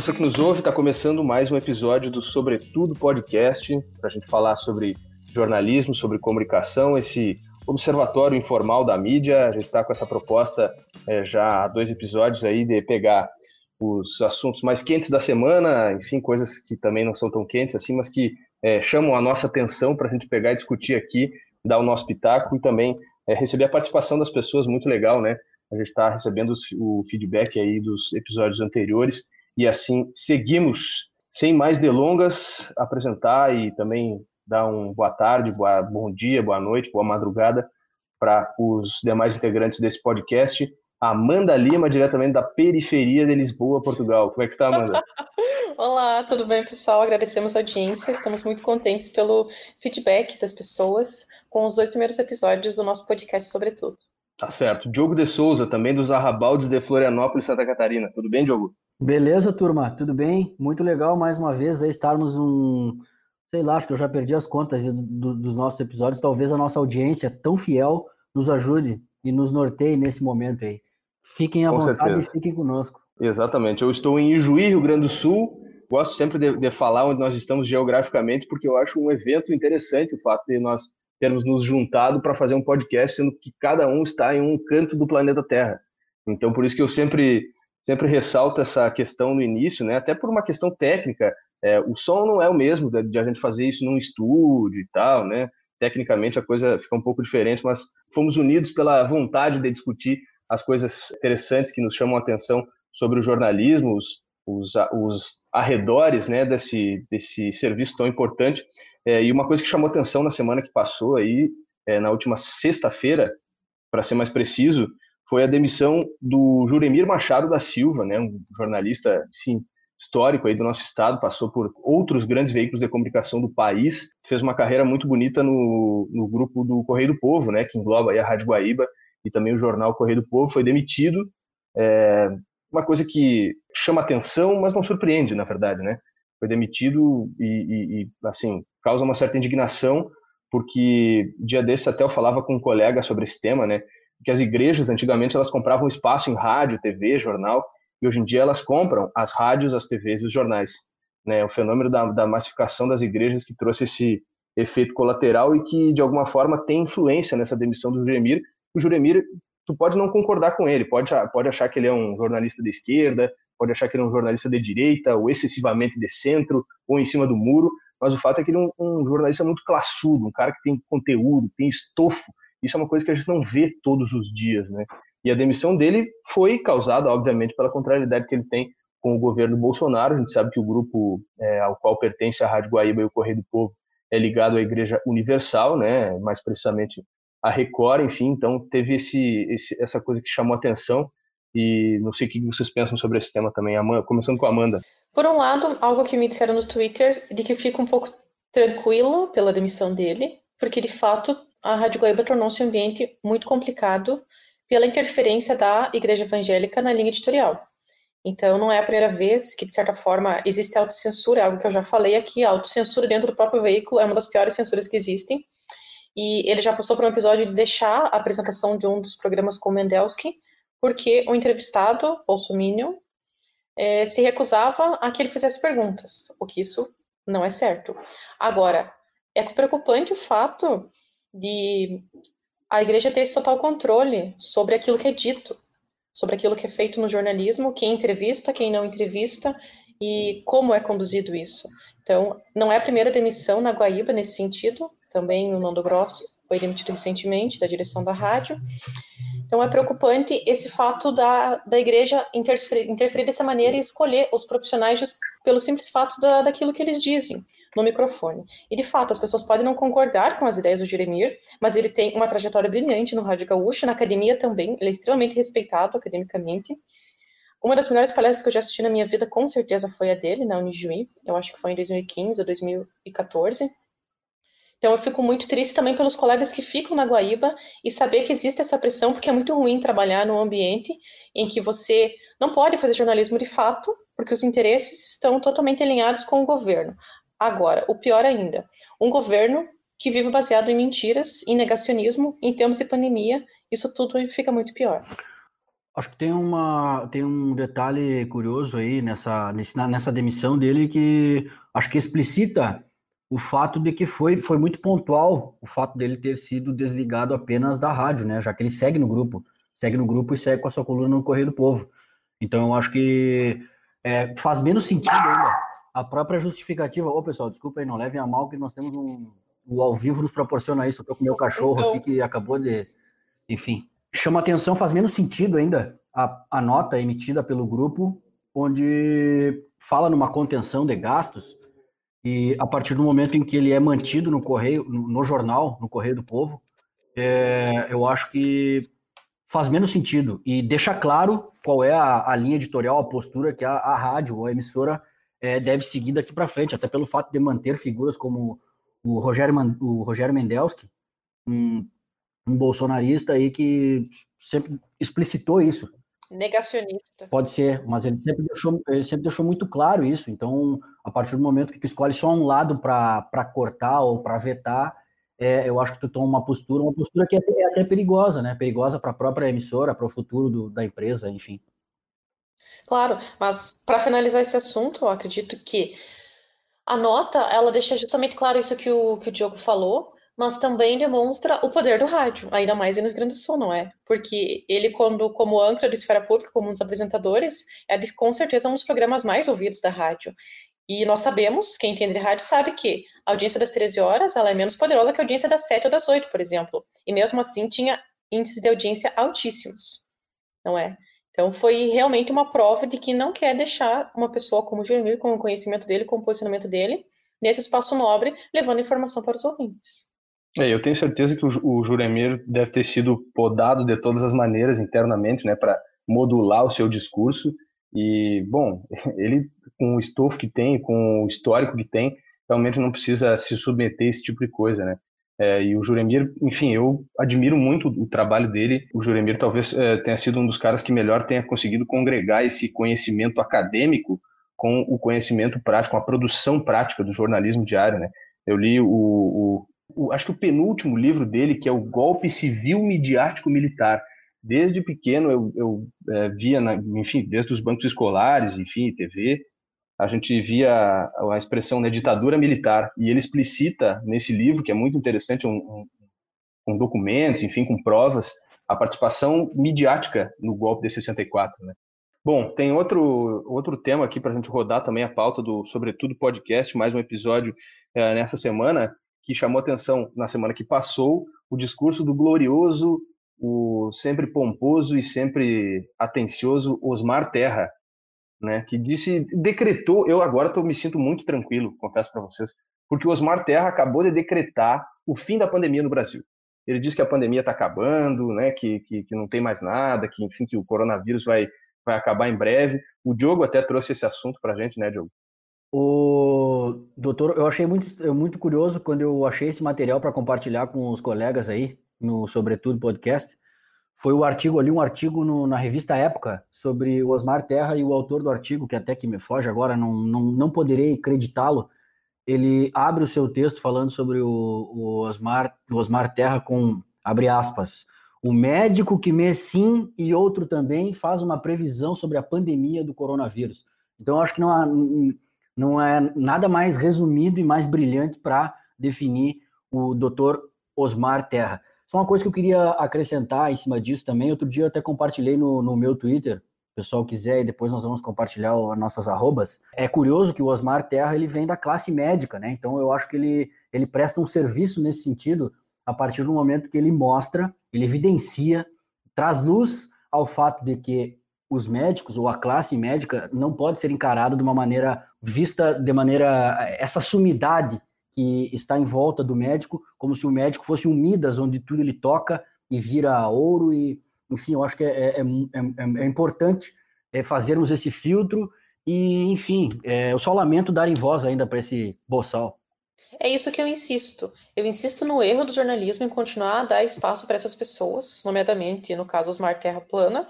você que nos ouve. Está começando mais um episódio do Sobretudo Podcast, para a gente falar sobre jornalismo, sobre comunicação, esse observatório informal da mídia. A gente está com essa proposta é, já há dois episódios aí de pegar os assuntos mais quentes da semana, enfim, coisas que também não são tão quentes assim, mas que é, chamam a nossa atenção para a gente pegar e discutir aqui, dar o nosso pitaco e também é, receber a participação das pessoas, muito legal, né? A gente está recebendo o feedback aí dos episódios anteriores e assim seguimos, sem mais delongas, apresentar e também dar um boa tarde, boa, bom dia, boa noite, boa madrugada para os demais integrantes desse podcast. Amanda Lima, diretamente da periferia de Lisboa, Portugal. Como é que está, Amanda? Olá, tudo bem, pessoal? Agradecemos a audiência. Estamos muito contentes pelo feedback das pessoas com os dois primeiros episódios do nosso podcast, sobretudo. Tá certo. Diogo de Souza, também dos Arrabaldes de Florianópolis, Santa Catarina. Tudo bem, Diogo? Beleza, turma? Tudo bem? Muito legal mais uma vez aí estarmos um, sei lá, acho que eu já perdi as contas do, dos nossos episódios. Talvez a nossa audiência tão fiel nos ajude e nos norteie nesse momento aí. Fiquem à Com vontade certeza. e fiquem conosco. Exatamente. Eu estou em Ijuí, Rio Grande do Sul. Gosto sempre de, de, falar onde nós estamos geograficamente, porque eu acho um evento interessante o fato de nós termos nos juntado para fazer um podcast, sendo que cada um está em um canto do planeta Terra. Então, por isso que eu sempre, sempre ressalto essa questão no início, né? até por uma questão técnica. É, o som não é o mesmo de, de a gente fazer isso num estúdio e tal, né? Tecnicamente a coisa fica um pouco diferente, mas fomos unidos pela vontade de discutir as coisas interessantes que nos chamam a atenção sobre o jornalismo, os, os, os arredores né, desse, desse serviço tão importante. É, e uma coisa que chamou atenção na semana que passou, aí, é, na última sexta-feira, para ser mais preciso, foi a demissão do Juremir Machado da Silva, né, um jornalista enfim, histórico aí do nosso estado, passou por outros grandes veículos de comunicação do país, fez uma carreira muito bonita no, no grupo do Correio do Povo, né, que engloba a Rádio Guaíba e também o jornal Correio do Povo, foi demitido. É, uma coisa que chama atenção, mas não surpreende, na verdade, né? Foi demitido e, e, e assim, causa uma certa indignação, porque dia desse até eu falava com um colega sobre esse tema, né? Que as igrejas, antigamente, elas compravam espaço em rádio, TV, jornal, e hoje em dia elas compram as rádios, as TVs e os jornais. Né? O fenômeno da, da massificação das igrejas que trouxe esse efeito colateral e que, de alguma forma, tem influência nessa demissão do Juremir, o Juremir, tu pode não concordar com ele, pode, pode achar que ele é um jornalista de esquerda, pode achar que ele é um jornalista de direita, ou excessivamente de centro, ou em cima do muro, mas o fato é que ele é um, um jornalista muito classudo, um cara que tem conteúdo, tem estofo. Isso é uma coisa que a gente não vê todos os dias, né? E a demissão dele foi causada, obviamente, pela contrariedade que ele tem com o governo Bolsonaro. A gente sabe que o grupo é, ao qual pertence a Rádio Guaíba e o Correio do Povo é ligado à Igreja Universal, né? Mais precisamente a Record, enfim, então teve esse, esse, essa coisa que chamou atenção e não sei o que vocês pensam sobre esse tema também, Amanda, começando com a Amanda. Por um lado, algo que me disseram no Twitter, de que fico um pouco tranquilo pela demissão dele, porque de fato a Rádio Guaíba tornou-se um ambiente muito complicado pela interferência da Igreja Evangélica na linha editorial. Então, não é a primeira vez que, de certa forma, existe autocensura, é algo que eu já falei aqui, autocensura dentro do próprio veículo é uma das piores censuras que existem, e ele já passou por um episódio de deixar a apresentação de um dos programas com Mendelski, porque o entrevistado, Bolsonaro, é, se recusava a que ele fizesse perguntas, o que isso não é certo. Agora, é preocupante o fato de a igreja ter esse total controle sobre aquilo que é dito, sobre aquilo que é feito no jornalismo, quem entrevista, quem não entrevista e como é conduzido isso. Então, não é a primeira demissão na Guaíba nesse sentido, também o Nando Grosso foi demitido recentemente da direção da rádio. Então é preocupante esse fato da, da igreja interferir, interferir dessa maneira e escolher os profissionais pelo simples fato da, daquilo que eles dizem no microfone. E de fato, as pessoas podem não concordar com as ideias do Jeremir, mas ele tem uma trajetória brilhante no Rádio Gaúcho, na academia também, ele é extremamente respeitado academicamente. Uma das melhores palestras que eu já assisti na minha vida, com certeza, foi a dele, na Unijuí, eu acho que foi em 2015 ou 2014. Então eu fico muito triste também pelos colegas que ficam na Guaíba e saber que existe essa pressão, porque é muito ruim trabalhar num ambiente em que você não pode fazer jornalismo de fato, porque os interesses estão totalmente alinhados com o governo. Agora, o pior ainda, um governo que vive baseado em mentiras, em negacionismo, em termos de pandemia, isso tudo fica muito pior. Acho que tem, uma, tem um detalhe curioso aí nessa, nessa demissão dele que acho que explicita o fato de que foi, foi muito pontual o fato dele ter sido desligado apenas da rádio, né? Já que ele segue no grupo, segue no grupo e segue com a sua coluna no Correio do Povo. Então eu acho que é, faz menos sentido ainda a própria justificativa. Ô pessoal, desculpa aí, não levem a mal que nós temos um. O ao vivo nos proporciona isso. Eu tô com meu cachorro então... aqui que acabou de. Enfim. Chama atenção, faz menos sentido ainda a, a nota emitida pelo grupo, onde fala numa contenção de gastos e a partir do momento em que ele é mantido no correio, no, jornal, no Correio do Povo, é, eu acho que faz menos sentido. E deixa claro qual é a, a linha editorial, a postura que a, a rádio ou a emissora é, deve seguir daqui para frente, até pelo fato de manter figuras como o Rogério, o Rogério Mendelski, um, um bolsonarista aí que sempre explicitou isso, Negacionista. Pode ser, mas ele sempre deixou, ele sempre deixou muito claro isso. Então, a partir do momento que tu escolhe só um lado para cortar ou para vetar, é, eu acho que tu toma uma postura, uma postura que é, é até perigosa, né? Perigosa para a própria emissora, para o futuro do, da empresa, enfim. Claro, mas para finalizar esse assunto, eu acredito que a nota ela deixa justamente claro isso que o, que o Diogo falou, mas também demonstra o poder do rádio, ainda mais no Rio Grande do Sul, não é? Porque ele, quando, como âncora do Esfera Pública, como um dos apresentadores, é de, com certeza um dos programas mais ouvidos da rádio. E nós sabemos, quem entende de rádio sabe que a audiência das 13 horas ela é menos poderosa que a audiência das 7 ou das 8, por exemplo. E mesmo assim tinha índices de audiência altíssimos, não é? Então foi realmente uma prova de que não quer deixar uma pessoa como o Jeremir, com o conhecimento dele, com o posicionamento dele, nesse espaço nobre, levando informação para os ouvintes. É, eu tenho certeza que o, o Juremir deve ter sido podado de todas as maneiras internamente, né, para modular o seu discurso. E, bom, ele, com o estofo que tem, com o histórico que tem, realmente não precisa se submeter a esse tipo de coisa, né? É, e o Juremir, enfim, eu admiro muito o trabalho dele. O Juremir talvez é, tenha sido um dos caras que melhor tenha conseguido congregar esse conhecimento acadêmico com o conhecimento prático, com a produção prática do jornalismo diário, né? Eu li o, o o, acho que o penúltimo livro dele, que é o Golpe Civil Midiático Militar. Desde pequeno eu, eu é, via, na, enfim, desde os bancos escolares, enfim, TV, a gente via a, a expressão né, ditadura militar. E ele explicita nesse livro, que é muito interessante, um, um, com documentos, enfim, com provas, a participação midiática no golpe de 64. Né? Bom, tem outro, outro tema aqui para a gente rodar também a pauta do Sobretudo Podcast, mais um episódio é, nessa semana, que chamou atenção na semana que passou, o discurso do glorioso, o sempre pomposo e sempre atencioso Osmar Terra, né, que disse, decretou, eu agora tô, me sinto muito tranquilo, confesso para vocês, porque o Osmar Terra acabou de decretar o fim da pandemia no Brasil. Ele disse que a pandemia está acabando, né, que, que, que, não tem mais nada, que enfim que o coronavírus vai, vai acabar em breve. O Diogo até trouxe esse assunto para a gente, né, Diogo? O doutor, eu achei muito, muito curioso quando eu achei esse material para compartilhar com os colegas aí no Sobretudo Podcast. Foi o artigo ali, um artigo no, na revista Época sobre o Osmar Terra e o autor do artigo, que até que me foge agora, não, não, não poderei acreditá-lo. Ele abre o seu texto falando sobre o, o, Osmar, o Osmar Terra com, abre aspas, o médico que me sim e outro também faz uma previsão sobre a pandemia do coronavírus. Então, acho que não há não é nada mais resumido e mais brilhante para definir o doutor Osmar Terra. Só uma coisa que eu queria acrescentar em cima disso também, outro dia eu até compartilhei no, no meu Twitter, o pessoal quiser, e depois nós vamos compartilhar as nossas arrobas. É curioso que o Osmar Terra ele vem da classe médica, né? Então eu acho que ele, ele presta um serviço nesse sentido a partir do momento que ele mostra, ele evidencia, traz luz ao fato de que os médicos ou a classe médica não pode ser encarada de uma maneira vista de maneira essa sumidade que está em volta do médico, como se o médico fosse um Midas onde tudo ele toca e vira ouro e enfim, eu acho que é, é, é, é importante fazermos esse filtro e enfim, eu só lamento dar em voz ainda para esse boçal. É isso que eu insisto. Eu insisto no erro do jornalismo em continuar a dar espaço para essas pessoas, nomeadamente, no caso, Osmar Terra Plana,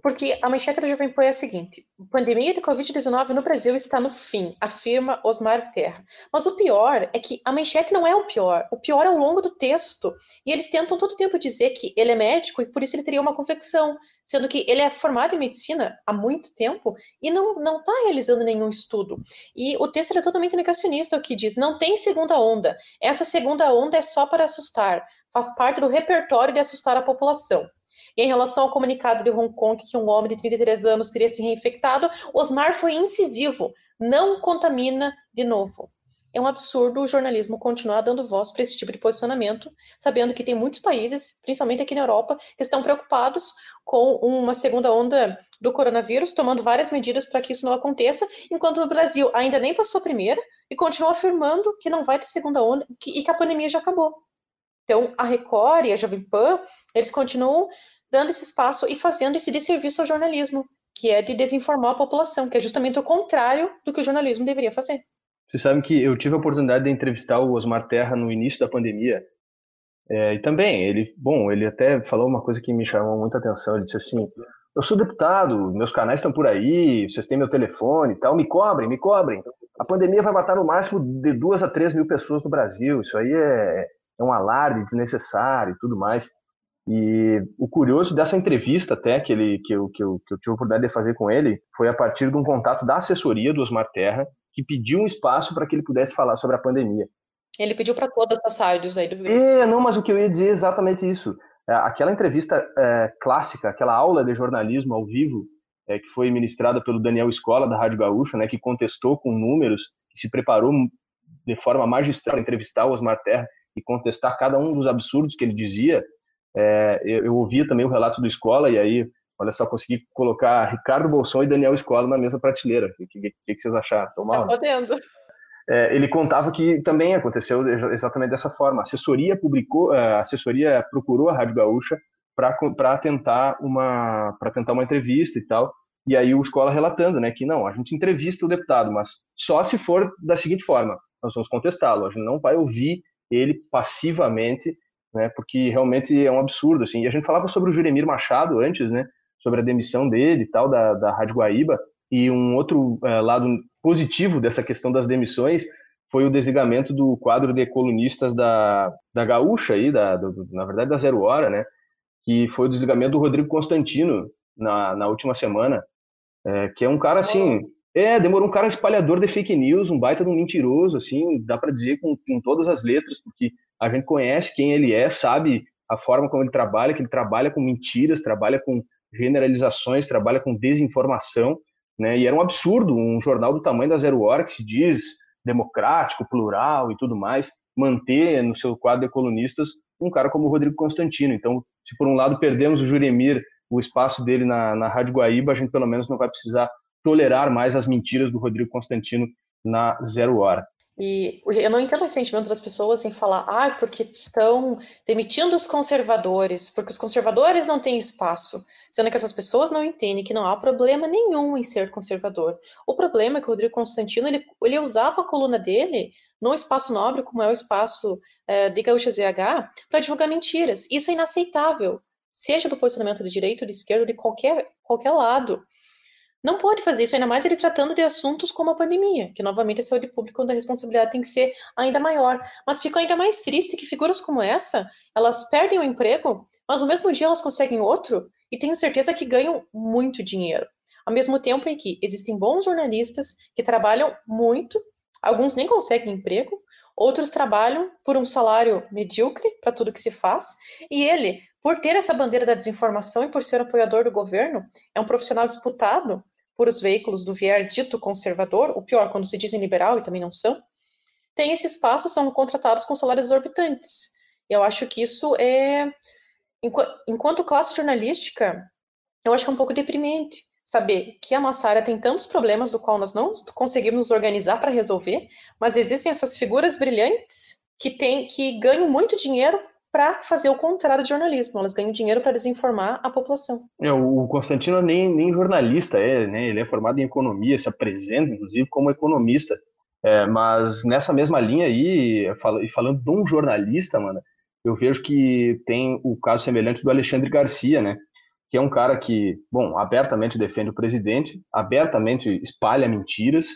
Porque a manchete da Jovem Pan é a seguinte: pandemia de Covid-19 no Brasil está no fim, afirma Osmar Terra. Mas o pior é que a manchete não é o pior. O pior é ao longo do texto. E eles tentam todo tempo dizer que ele é médico e por isso ele teria uma confecção, sendo que ele é formado em medicina há muito tempo e não está realizando nenhum estudo. E o texto é totalmente negacionista, o que diz: não tem segunda onda. Essa segunda onda é só para assustar, faz parte do repertório de assustar a população. Em relação ao comunicado de Hong Kong que um homem de 33 anos teria se reinfectado, Osmar foi incisivo. Não contamina de novo. É um absurdo o jornalismo continuar dando voz para esse tipo de posicionamento, sabendo que tem muitos países, principalmente aqui na Europa, que estão preocupados com uma segunda onda do coronavírus, tomando várias medidas para que isso não aconteça, enquanto o Brasil ainda nem passou a primeira e continua afirmando que não vai ter segunda onda e que a pandemia já acabou. Então, a Record e a Jovem Pan, eles continuam dando esse espaço e fazendo esse desserviço ao jornalismo, que é de desinformar a população, que é justamente o contrário do que o jornalismo deveria fazer. Vocês sabem que eu tive a oportunidade de entrevistar o Osmar Terra no início da pandemia. É, e também, ele, bom, ele até falou uma coisa que me chamou muita atenção. Ele disse assim: Eu sou deputado, meus canais estão por aí, vocês têm meu telefone e tal, me cobrem, me cobrem. A pandemia vai matar no máximo de duas a três mil pessoas no Brasil. Isso aí é, é um alarde desnecessário e tudo mais. E o curioso dessa entrevista até que, ele, que, eu, que, eu, que eu tive a oportunidade de fazer com ele foi a partir de um contato da assessoria do Osmar Terra, que pediu um espaço para que ele pudesse falar sobre a pandemia. Ele pediu para todas as rádios aí do É, não, mas o que eu ia dizer é exatamente isso. É, aquela entrevista é, clássica, aquela aula de jornalismo ao vivo, é, que foi ministrada pelo Daniel Escola, da Rádio Gaúcha, né, que contestou com números, que se preparou de forma magistral para entrevistar o Osmar Terra e contestar cada um dos absurdos que ele dizia, é, eu, eu ouvia também o relato do Escola, e aí, olha só, consegui colocar Ricardo Bolson e Daniel Escola na mesma prateleira. O que, que, que, vocês acharam? Tá podendo. É, ele contava que também aconteceu exatamente dessa forma. A assessoria publicou, a assessoria procurou a Rádio Gaúcha para tentar uma para tentar uma entrevista e tal. E aí o escola relatando, né, que não, a gente entrevista o deputado, mas só se for da seguinte forma, nós vamos contestá-lo, a gente não vai ouvir ele passivamente né? Porque realmente é um absurdo, assim. E a gente falava sobre o Juremir Machado antes, né? Sobre a demissão dele e tal, da, da Rádio Guaíba. E um outro é, lado positivo dessa questão das demissões foi o desligamento do quadro de colunistas da, da Gaúcha, aí, da, do, na verdade da Zero Hora, né? Que foi o desligamento do Rodrigo Constantino na, na última semana, é, que é um cara assim. É, demorou um cara espalhador de fake news, um baita de um mentiroso, assim, dá para dizer com, com todas as letras, porque a gente conhece quem ele é, sabe a forma como ele trabalha, que ele trabalha com mentiras, trabalha com generalizações, trabalha com desinformação, né? E era um absurdo um jornal do tamanho da Zero Hora, que se diz democrático, plural e tudo mais, manter no seu quadro de colunistas um cara como o Rodrigo Constantino. Então, se por um lado perdemos o Juremir, o espaço dele na, na Rádio Guaíba, a gente pelo menos não vai precisar tolerar mais as mentiras do Rodrigo Constantino na Zero Hora. E eu não entendo o sentimento das pessoas em falar, ah, porque estão demitindo os conservadores, porque os conservadores não têm espaço. Sendo que essas pessoas não entendem que não há problema nenhum em ser conservador. O problema é que o Rodrigo Constantino, ele, ele usava a coluna dele num espaço nobre, como é o espaço é, de Gaúcha ZH, para divulgar mentiras. Isso é inaceitável, seja do posicionamento de direita de esquerda, de qualquer, qualquer lado. Não pode fazer isso, ainda mais ele tratando de assuntos como a pandemia, que novamente é saúde pública, onde a responsabilidade tem que ser ainda maior. Mas fica ainda mais triste que figuras como essa, elas perdem o emprego, mas no mesmo dia elas conseguem outro e tenho certeza que ganham muito dinheiro. Ao mesmo tempo em que existem bons jornalistas que trabalham muito, alguns nem conseguem emprego, outros trabalham por um salário medíocre para tudo que se faz, e ele, por ter essa bandeira da desinformação e por ser apoiador do governo, é um profissional disputado por os veículos do vier dito conservador, o pior, quando se dizem liberal e também não são, tem esse espaço, são contratados com salários exorbitantes. Eu acho que isso é, enquanto classe jornalística, eu acho que é um pouco deprimente saber que a nossa área tem tantos problemas do qual nós não conseguimos nos organizar para resolver, mas existem essas figuras brilhantes que têm que ganham muito dinheiro para fazer o contrário de jornalismo. Elas ganham dinheiro para desinformar a população. É, o Constantino nem, nem jornalista é, né? Ele é formado em economia, se apresenta, inclusive, como economista. É, mas nessa mesma linha aí, e falando de um jornalista, mano, eu vejo que tem o caso semelhante do Alexandre Garcia, né? que é um cara que, bom, abertamente defende o presidente, abertamente espalha mentiras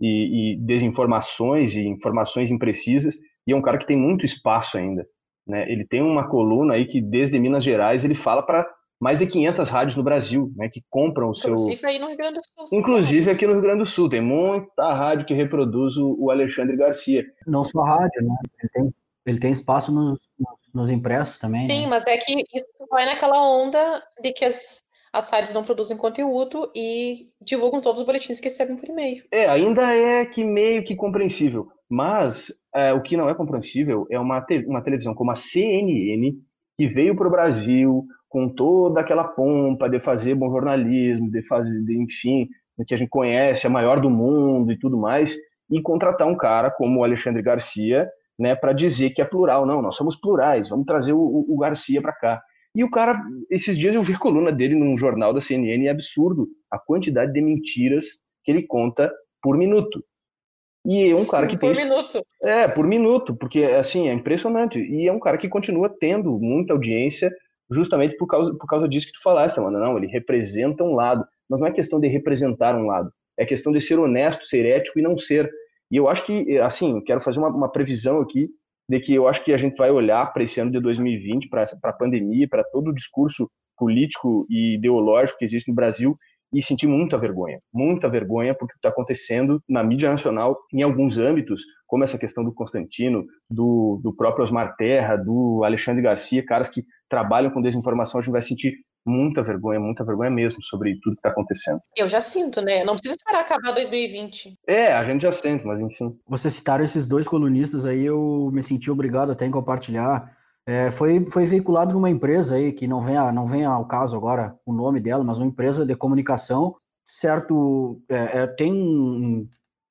e, e desinformações e informações imprecisas, e é um cara que tem muito espaço ainda. Né? Ele tem uma coluna aí que, desde Minas Gerais, ele fala para mais de 500 rádios no Brasil, né, que compram o seu... Inclusive aí no Rio Grande do Sul. Inclusive aqui no Rio Grande do Sul, tem muita rádio que reproduz o, Alexandre Garcia. Não só rádio, né? Ele tem, ele tem espaço nos, nos impressos também. Sim, né? mas é que isso vai naquela onda de que as, as rádios não produzem conteúdo e divulgam todos os boletins que recebem por e-mail. É, ainda é que meio que compreensível. Mas é, o que não é compreensível é uma, te uma televisão como a CNN, que veio para o Brasil com toda aquela pompa de fazer bom jornalismo, de fazer, de, enfim, que a gente conhece, a maior do mundo e tudo mais, e contratar um cara como o Alexandre Garcia, né, para dizer que é plural. Não, nós somos plurais, vamos trazer o, o Garcia para cá. E o cara, esses dias eu vi a coluna dele num jornal da CNN, é absurdo a quantidade de mentiras que ele conta por minuto. E é um cara que por tem. Por minuto. É, por minuto, porque assim, é impressionante. E é um cara que continua tendo muita audiência, justamente por causa, por causa disso que tu falaste, mano. Não, ele representa um lado. Mas não é questão de representar um lado. É questão de ser honesto, ser ético e não ser. E eu acho que, assim, quero fazer uma, uma previsão aqui de que eu acho que a gente vai olhar para esse ano de 2020, para a pandemia, para todo o discurso político e ideológico que existe no Brasil e sentir muita vergonha, muita vergonha porque está acontecendo na mídia nacional em alguns âmbitos, como essa questão do Constantino, do, do próprio Osmar Terra, do Alexandre Garcia, caras que trabalham com desinformação, a gente vai sentir muita vergonha, muita vergonha mesmo sobre tudo que está acontecendo. Eu já sinto, né? Não precisa esperar acabar 2020. É, a gente já sente, mas enfim. Vocês citaram esses dois colunistas aí, eu me senti obrigado até em compartilhar. É, foi, foi veiculado numa empresa aí, que não vem, a, não vem ao caso agora o nome dela, mas uma empresa de comunicação, certo, é, é, tem um,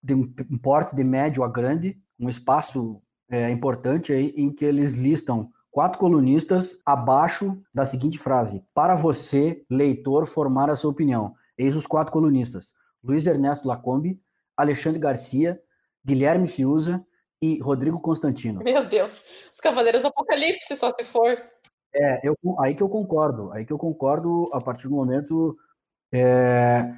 um, porte de médio a grande, um espaço é, importante aí, em que eles listam quatro colunistas abaixo da seguinte frase: Para você, leitor, formar a sua opinião. Eis os quatro colunistas: Luiz Ernesto Lacombe, Alexandre Garcia, Guilherme Fiuza e Rodrigo Constantino. Meu Deus, os Cavaleiros do Apocalipse, só se for. É, eu, aí que eu concordo, aí que eu concordo a partir do momento é,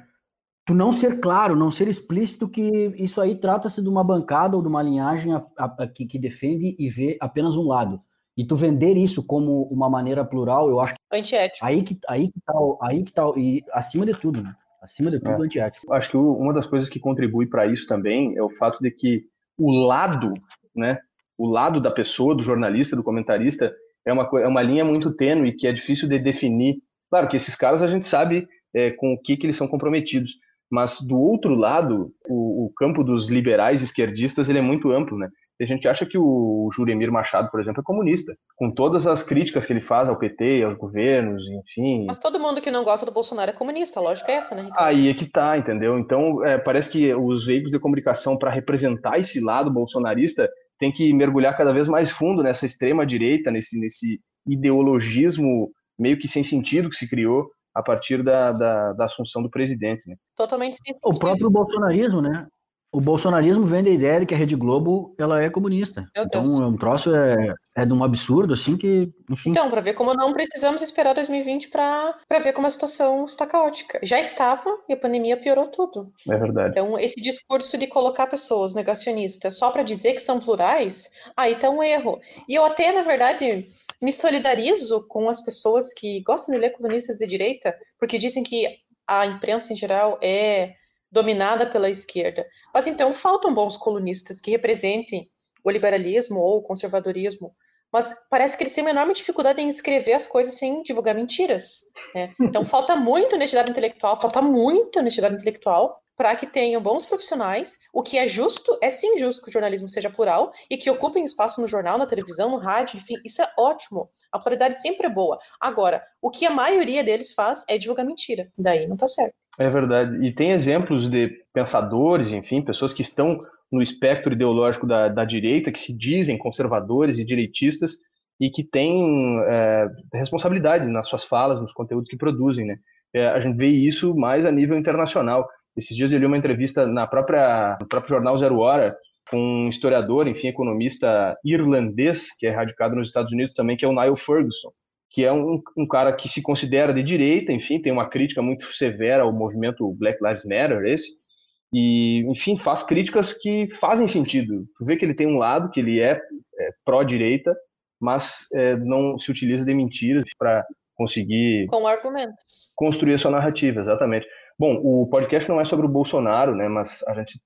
tu não ser claro, não ser explícito que isso aí trata-se de uma bancada ou de uma linhagem a, a, a, que, que defende e vê apenas um lado. E tu vender isso como uma maneira plural, eu acho que. Antiético. Aí que, aí que tá, aí que tá, e acima de tudo, né? Acima de tudo, é. antiético. Acho que uma das coisas que contribui para isso também é o fato de que o lado, né? O lado da pessoa, do jornalista, do comentarista, é uma, é uma linha muito tênue que é difícil de definir. Claro que esses caras a gente sabe é, com o que, que eles são comprometidos, mas do outro lado, o, o campo dos liberais esquerdistas ele é muito amplo, né? Tem gente que acha que o Juremir Machado, por exemplo, é comunista, com todas as críticas que ele faz ao PT, aos governos, enfim. Mas todo mundo que não gosta do Bolsonaro é comunista, a lógica é essa, né, Ricardo? Aí é que tá, entendeu? Então, é, parece que os veículos de comunicação, para representar esse lado bolsonarista, tem que mergulhar cada vez mais fundo nessa extrema-direita, nesse, nesse ideologismo meio que sem sentido que se criou a partir da, da, da assunção do presidente. Né? Totalmente sem O próprio bolsonarismo, né? O bolsonarismo vende a ideia de que a Rede Globo ela é comunista. Então, é um troço é, é de um absurdo, assim, que, enfim. Então, para ver como não precisamos esperar 2020 para ver como a situação está caótica. Já estava e a pandemia piorou tudo. É verdade. Então, esse discurso de colocar pessoas negacionistas só para dizer que são plurais, aí tá um erro. E eu até, na verdade, me solidarizo com as pessoas que gostam de ler colunistas de direita, porque dizem que a imprensa em geral é dominada pela esquerda. Mas então faltam bons colunistas que representem o liberalismo ou o conservadorismo. Mas parece que eles têm uma enorme dificuldade em escrever as coisas sem divulgar mentiras. Né? Então falta muito honestidade intelectual, falta muita honestidade intelectual para que tenham bons profissionais. O que é justo, é sim justo que o jornalismo seja plural e que ocupem espaço no jornal, na televisão, no rádio, enfim, isso é ótimo. A pluralidade sempre é boa. Agora, o que a maioria deles faz é divulgar mentira. Daí não está certo. É verdade. E tem exemplos de pensadores, enfim, pessoas que estão no espectro ideológico da, da direita, que se dizem conservadores e direitistas e que têm é, responsabilidade nas suas falas, nos conteúdos que produzem. Né? É, a gente vê isso mais a nível internacional. Esses dias eu li uma entrevista na própria, no próprio jornal Zero Hora com um historiador, enfim, economista irlandês, que é radicado nos Estados Unidos também, que é o Niall Ferguson, que é um, um, cara que se considera de direita, enfim, tem uma crítica muito severa ao movimento Black Lives Matter, esse, e, enfim, faz críticas que fazem sentido. Tu vê que ele tem um lado, que ele é, é pró-direita, mas é, não se utiliza de mentiras para conseguir... Com argumentos. Construir a sua narrativa, exatamente. Bom, o podcast não é sobre o Bolsonaro, né, mas a gente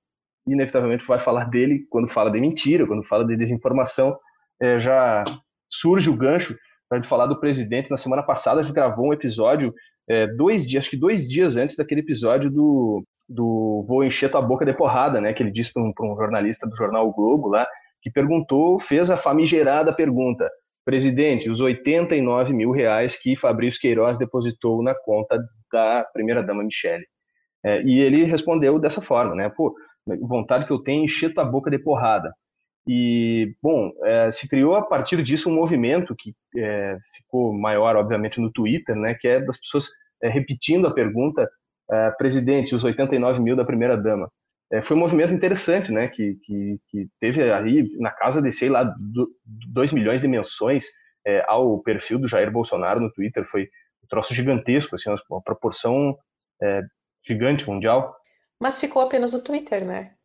inevitavelmente vai falar dele quando fala de mentira, quando fala de desinformação, é, já surge o gancho para gente falar do presidente. Na semana passada a gente gravou um episódio, é, dois dias, acho que dois dias antes daquele episódio do, do Vou Encher Tua Boca de Porrada, né? Que ele disse para um, um jornalista do jornal o Globo lá, que perguntou, fez a famigerada pergunta: presidente, os 89 mil reais que Fabrício Queiroz depositou na conta da primeira-dama Michele. É, e ele respondeu dessa forma, né? Pô, vontade que eu tenho é encher tua boca de porrada. E, bom, é, se criou a partir disso um movimento que é, ficou maior, obviamente, no Twitter, né, que é das pessoas é, repetindo a pergunta, é, presidente, os 89 mil da primeira-dama. É, foi um movimento interessante, né, que, que, que, teve aí na casa de, sei lá, 2 milhões de menções é, ao perfil do Jair Bolsonaro no Twitter. Foi um troço gigantesco, assim, uma proporção gigante mundial. Mas ficou apenas no Twitter, né?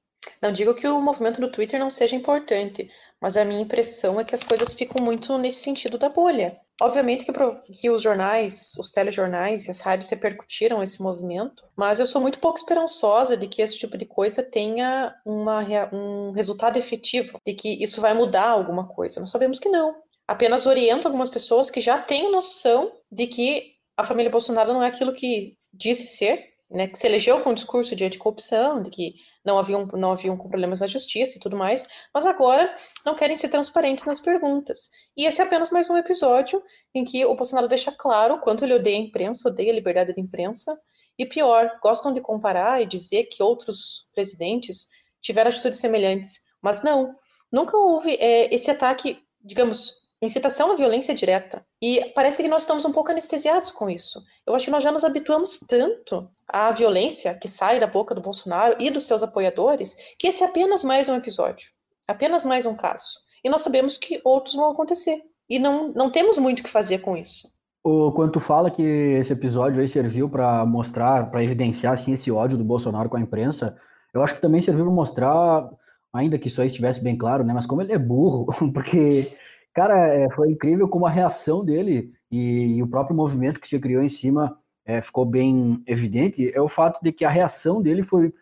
Não digo que o movimento do Twitter não seja importante, mas a minha impressão é que as coisas ficam muito nesse sentido da bolha. Obviamente que, que os jornais, os telejornais e as rádios repercutiram esse movimento, mas eu sou muito pouco esperançosa de que esse tipo de coisa tenha uma, um resultado efetivo, de que isso vai mudar alguma coisa. Nós sabemos que não. Apenas oriento algumas pessoas que já têm noção de que a família Bolsonaro não é aquilo que disse ser, né, que se elegeu com um discurso de anticorrupção, de que não haviam, não haviam problemas na justiça e tudo mais, mas agora não querem ser transparentes nas perguntas. E esse é apenas mais um episódio em que o Bolsonaro deixa claro quanto ele odeia a imprensa, odeia a liberdade de imprensa, e pior, gostam de comparar e dizer que outros presidentes tiveram atitudes semelhantes, mas não, nunca houve é, esse ataque, digamos, incitação à violência direta. E parece que nós estamos um pouco anestesiados com isso. Eu acho que nós já nos habituamos tanto à violência que sai da boca do Bolsonaro e dos seus apoiadores, que esse é apenas mais um episódio, apenas mais um caso. E nós sabemos que outros vão acontecer. E não, não temos muito o que fazer com isso. O, quando tu fala que esse episódio aí serviu para mostrar, para evidenciar assim, esse ódio do Bolsonaro com a imprensa, eu acho que também serviu para mostrar, ainda que isso aí estivesse bem claro, né? Mas como ele é burro, porque Cara, é, foi incrível como a reação dele e, e, o próprio movimento que se criou em cima é, ficou bem evidente, é o fato de que a reação dele foi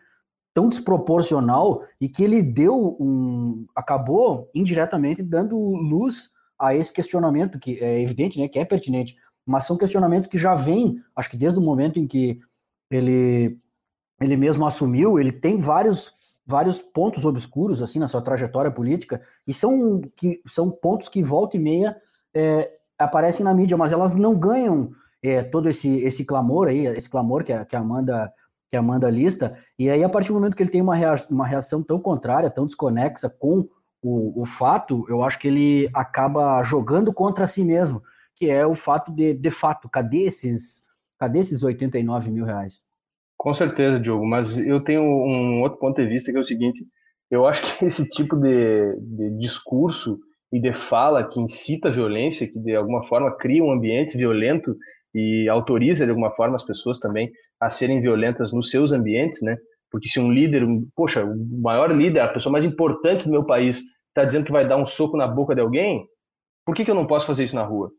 tão desproporcional e que ele deu um. acabou indiretamente dando luz a esse questionamento, que é evidente, né, que é pertinente, mas são questionamentos que já vêm, acho que desde o momento em que ele, ele mesmo assumiu, ele tem vários vários pontos obscuros assim na sua trajetória política e são que são pontos que volta e meia é, aparecem na mídia, mas elas não ganham é, todo esse esse clamor aí, esse clamor que a, que a Amanda que a Amanda lista. E aí a partir do momento que ele tem uma reação, uma reação tão contrária, tão desconexa com o, o fato, eu acho que ele acaba jogando contra si mesmo, que é o fato de, de fato, cadê esses, cadê esses 89 mil reais? Com certeza, Diogo, mas eu tenho um outro ponto de vista que é o seguinte: eu acho que esse tipo de, de discurso e de fala que incita a violência, que de alguma forma cria um ambiente violento e autoriza de alguma forma as pessoas também a serem violentas nos seus ambientes, né? Porque se um líder, poxa, o maior líder, a pessoa mais importante do meu país, está dizendo que vai dar um soco na boca de alguém, por que, que eu não posso fazer isso na rua?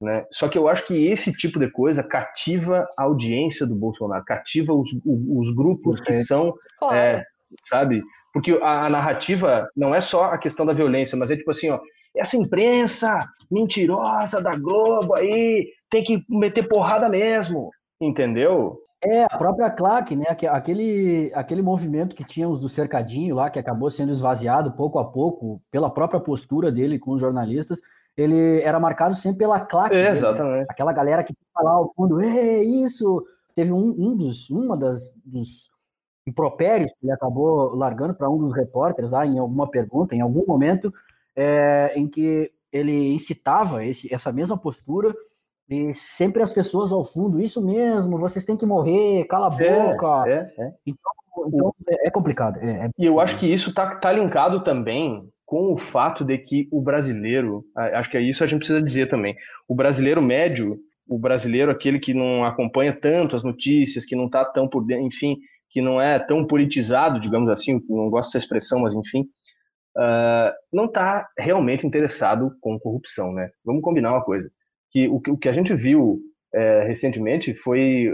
Né? Só que eu acho que esse tipo de coisa cativa a audiência do Bolsonaro, cativa os, os grupos que são, claro. é, sabe? Porque a, a, narrativa não é só a questão da violência, mas é tipo assim, ó, essa imprensa mentirosa da Globo aí tem que meter porrada mesmo, entendeu? É, a própria claque, né? Aquele, aquele movimento que tínhamos do cercadinho lá, que acabou sendo esvaziado pouco a pouco pela própria postura dele com os jornalistas, ele era marcado sempre pela claque. É, exatamente. Né? Aquela galera que lá ao fundo, é isso. Teve um, um dos, uma das, dos impropérios que ele acabou largando para um dos repórteres lá em alguma pergunta, em algum momento, é, em que ele incitava esse, essa mesma postura e sempre as pessoas ao fundo, isso mesmo, vocês têm que morrer, cala a é, boca. É, é. Então, então é, é complicado. É, e eu acho que isso tá, tá linkado também com o fato de que o brasileiro, acho que é isso a gente precisa dizer também, o brasileiro médio, o brasileiro aquele que não acompanha tanto as notícias, que não está tão por dentro, enfim, que não é tão politizado, digamos assim, não gosto dessa expressão, mas enfim, uh, não está realmente interessado com corrupção, né? Vamos combinar uma coisa, que o, o que a gente viu é, recentemente foi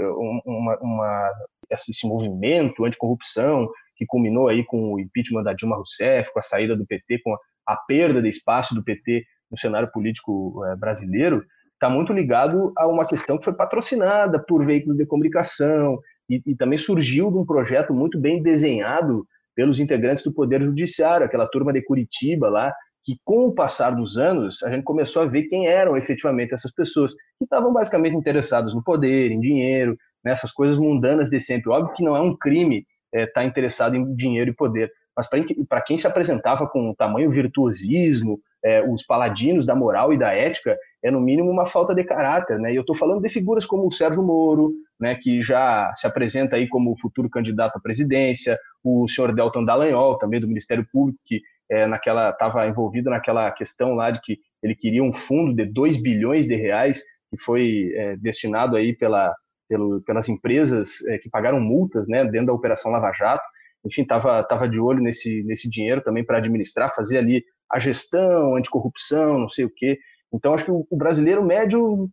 uma, uma, esse movimento anticorrupção que culminou aí com o impeachment da Dilma Rousseff, com a saída do PT, com a, perda de espaço do PT no cenário político é, brasileiro, está muito ligado a uma questão que foi patrocinada por veículos de comunicação e, e, também surgiu de um projeto muito bem desenhado pelos integrantes do Poder Judiciário, aquela turma de Curitiba lá, que com o passar dos anos a gente começou a ver quem eram efetivamente essas pessoas que estavam basicamente interessadas no poder, em dinheiro, nessas coisas mundanas de sempre. Óbvio que não é um crime estar é, tá interessado em dinheiro e poder, mas para quem se apresentava com tamanho virtuosismo, é, os paladinos da moral e da ética, é no mínimo uma falta de caráter, né? E eu estou falando de figuras como o Sérgio Moro, né, que já se apresenta aí como futuro candidato à presidência, o senhor Deltan Dallagnol, também do Ministério Público, que é, naquela estava envolvido naquela questão lá de que ele queria um fundo de 2 bilhões de reais que foi é, destinado aí pela, pelo, pelas empresas é, que pagaram multas né, dentro da Operação Lava Jato. Enfim, estava tava de olho nesse, nesse dinheiro também para administrar, fazer ali a gestão, anticorrupção, não sei o quê. Então, acho que o, o brasileiro médio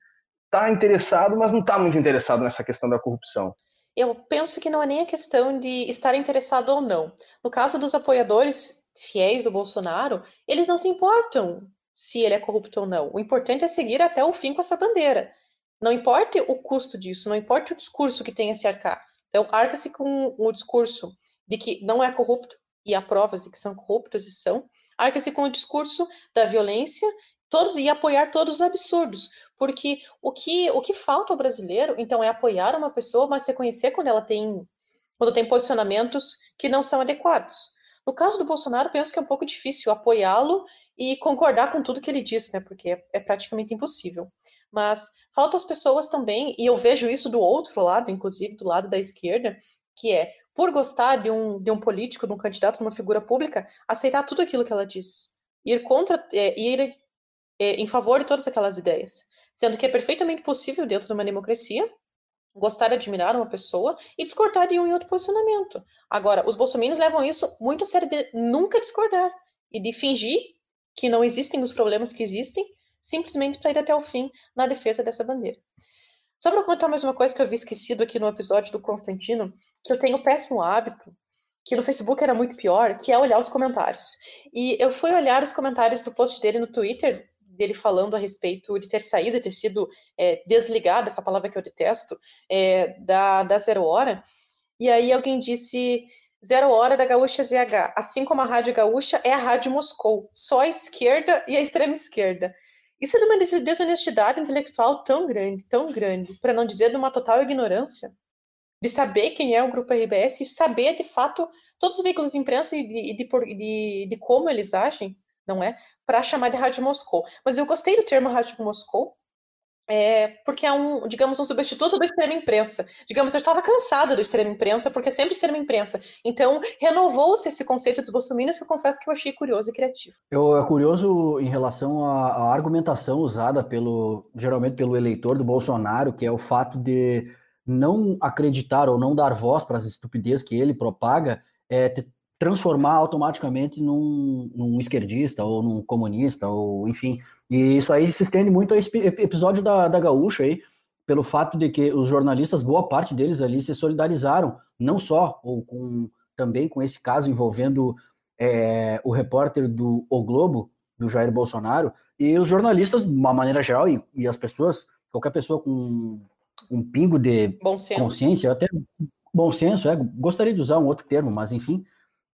está interessado, mas não está muito interessado nessa questão da corrupção. Eu penso que não é nem a questão de estar interessado ou não. No caso dos apoiadores, fiéis do Bolsonaro, eles não se importam se ele é corrupto ou não. O importante é seguir até o fim com essa bandeira. Não importa o custo disso, não importa o discurso que tenha se arcar. Então, arca-se com o discurso de que não é corrupto, e há provas de que são corruptos e são. Arca-se com o discurso da violência todos e apoiar todos os absurdos. Porque o que, o que falta ao brasileiro, então, é apoiar uma pessoa, mas reconhecer quando ela tem, quando tem posicionamentos que não são adequados. No caso do Bolsonaro, penso que é um pouco difícil apoiá-lo e concordar com tudo que ele diz, né? Porque é, é praticamente impossível. Mas faltam as pessoas também, e eu vejo isso do outro lado, inclusive do lado da esquerda, que é, por gostar de um, de um político, de um candidato, de uma figura pública, aceitar tudo aquilo que ela diz. Ir contra, é, ir é, em favor de todas aquelas ideias. Sendo que é perfeitamente possível, dentro de uma democracia, gostar e admirar uma pessoa e discordar de um em outro posicionamento. Agora, os bolsominions levam isso muito a sério de nunca discordar e de fingir que não existem os problemas que existem, simplesmente para ir até o fim na defesa dessa bandeira. Só para comentar mais uma coisa que eu havia esquecido aqui no episódio do Constantino, que eu tenho o péssimo hábito, que no Facebook era muito pior, que é olhar os comentários. E eu fui olhar os comentários do post dele no Twitter dele falando a respeito de ter saído, ter sido é, desligado, essa palavra que eu detesto, é, da, da Zero Hora. E aí alguém disse, Zero Hora da Gaúcha ZH, assim como a Rádio Gaúcha é a Rádio Moscou, só a esquerda e a extrema esquerda. Isso é de uma desonestidade intelectual tão grande, tão grande, para não dizer de uma total ignorância, de saber quem é o Grupo RBS e saber, de fato, todos os veículos de imprensa e de, de, de, de como eles agem, não é? Para chamar de Rádio Moscou. Mas eu gostei do termo Rádio Moscou, é, porque é um, digamos, um substituto do extrema imprensa. Digamos, eu estava cansada do extrema imprensa, porque é sempre extrema imprensa. Então, renovou-se esse conceito dos bolsominions que eu confesso que eu achei curioso e criativo. Eu, é curioso em relação à, à, argumentação usada pelo, geralmente pelo eleitor do Bolsonaro, que é o fato de não acreditar ou não dar voz para as estupidezes que ele propaga, é, transformar automaticamente num, num, esquerdista ou num comunista, ou enfim. E isso aí se estende muito a esse episódio da, da Gaúcha aí, pelo fato de que os jornalistas, boa parte deles ali, se solidarizaram, não só, ou com, também com esse caso envolvendo é, o repórter do O Globo, do Jair Bolsonaro, e os jornalistas, de uma maneira geral, e, e as pessoas, qualquer pessoa com um pingo de consciência, até bom senso, é, gostaria de usar um outro termo, mas enfim,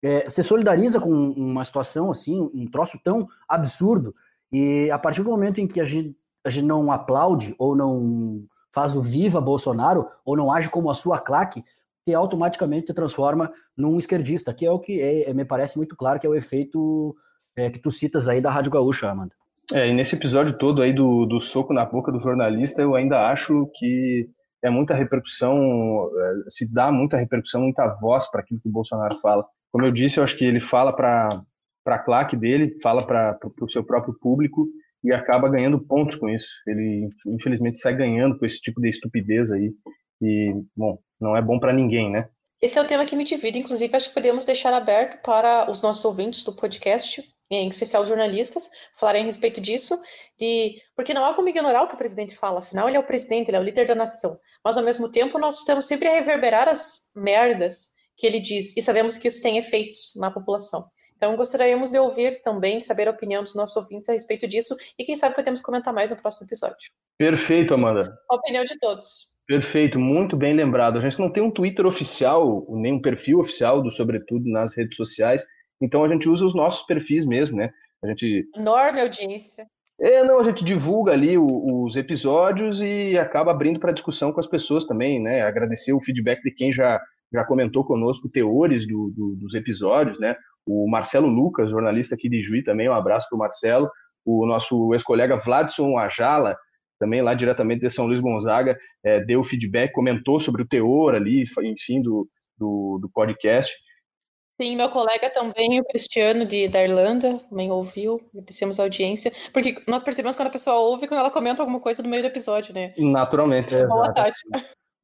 é, se solidariza com uma situação assim, um troço tão absurdo, e a partir do momento em que a gente, a gente não aplaude ou não faz o viva Bolsonaro ou não age como a sua claque, te automaticamente te transforma num esquerdista, que é o que é, é, me parece muito claro que é o efeito é, que tu citas aí da Rádio Gaúcha, Amanda. É, e nesse episódio todo aí do, do soco na boca do jornalista, eu ainda acho que é muita repercussão, é, se dá muita repercussão, muita voz para aquilo que o Bolsonaro fala como eu disse, eu acho que ele fala para a claque dele, fala para o seu próprio público e acaba ganhando pontos com isso. Ele, infelizmente, sai ganhando com esse tipo de estupidez aí. E, bom, não é bom para ninguém, né? Esse é um tema que me divide, inclusive acho que podemos deixar aberto para os nossos ouvintes do podcast, em especial jornalistas, falarem a respeito disso, de porque não há como ignorar o que o presidente fala, afinal ele é o presidente, ele é o líder da nação, mas ao mesmo tempo nós estamos sempre a reverberar as merdas que ele diz, e sabemos que isso tem efeitos na população. Então gostaríamos de ouvir também, de saber a opinião dos nossos ouvintes a respeito disso, e quem sabe podemos comentar mais no próximo episódio. Perfeito, Amanda. A opinião de todos. Perfeito, muito bem lembrado. A gente não tem um Twitter oficial, nem um perfil oficial do Sobretudo nas redes sociais, então a gente usa os nossos perfis mesmo, né? A gente. Enorme audiência. É, não, a gente divulga ali os episódios e acaba abrindo para discussão com as pessoas também, né? Agradecer o feedback de quem já, já comentou conosco teores do, do, dos episódios, né? O Marcelo Lucas, jornalista aqui de Juí, também um abraço para o Marcelo. O nosso ex-colega Vladson Ajala, também lá diretamente de São Luís Gonzaga, é, deu feedback, comentou sobre o teor ali, enfim, do, do, do podcast. Sim, meu colega também, o Cristiano de, da Irlanda, também ouviu, agradecemos a audiência, porque nós percebemos quando a pessoa ouve, quando ela comenta alguma coisa no meio do episódio, né? Naturalmente. É boa tarde.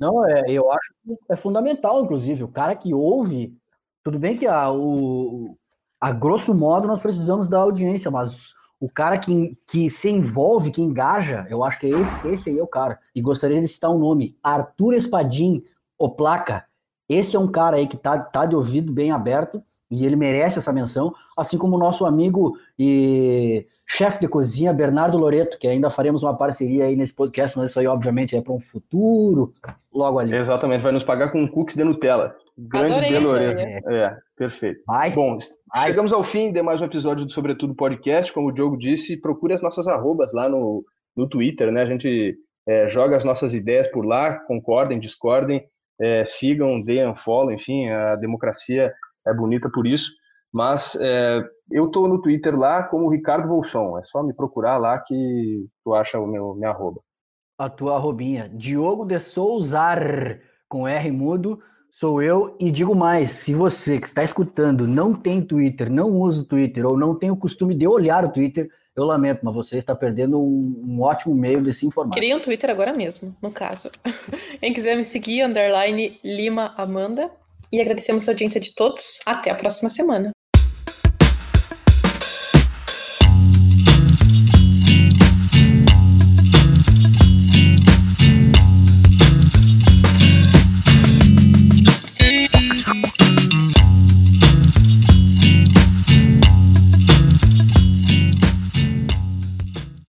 Não, é, eu acho que é fundamental, inclusive, o cara que ouve, tudo bem que a, o, a grosso modo nós precisamos da audiência, mas o cara que, que se envolve, que engaja, eu acho que é esse, esse aí é o cara. E gostaria de citar um nome, Arthur Espadim, o Placa, esse é um cara aí que tá, tá de ouvido bem aberto e ele merece essa menção, assim como o nosso amigo e chefe de cozinha Bernardo Loreto, que ainda faremos uma parceria aí nesse podcast, mas isso aí obviamente é para um futuro logo ali. Exatamente, vai nos pagar com cookies de Nutella. Grande Adorei, Loreto. É. é, perfeito. Vai. Bom, Vai. chegamos ao fim de mais um episódio do Sobretudo Podcast. Como o Diogo disse, procure as nossas arrobas lá no, no Twitter, né? A gente é, joga as nossas ideias por lá, concordem, discordem é, sigam, deem follow, enfim, a democracia é bonita por isso. Mas é, eu estou no Twitter lá como Ricardo Volchon. É só me procurar lá que tu acha o meu minha arroba. A tua arrobinha. Diogo de Souzar, com R mudo, sou eu. E digo mais, se você que está escutando não tem Twitter, não usa o Twitter, ou não tem o costume de olhar o Twitter, eu lamento, mas você está perdendo um, um, ótimo meio de se informar. Cria um Twitter agora mesmo, no caso. Quem quiser me seguir, underline Lima Amanda. E agradecemos a audiência de todos. Até a próxima semana.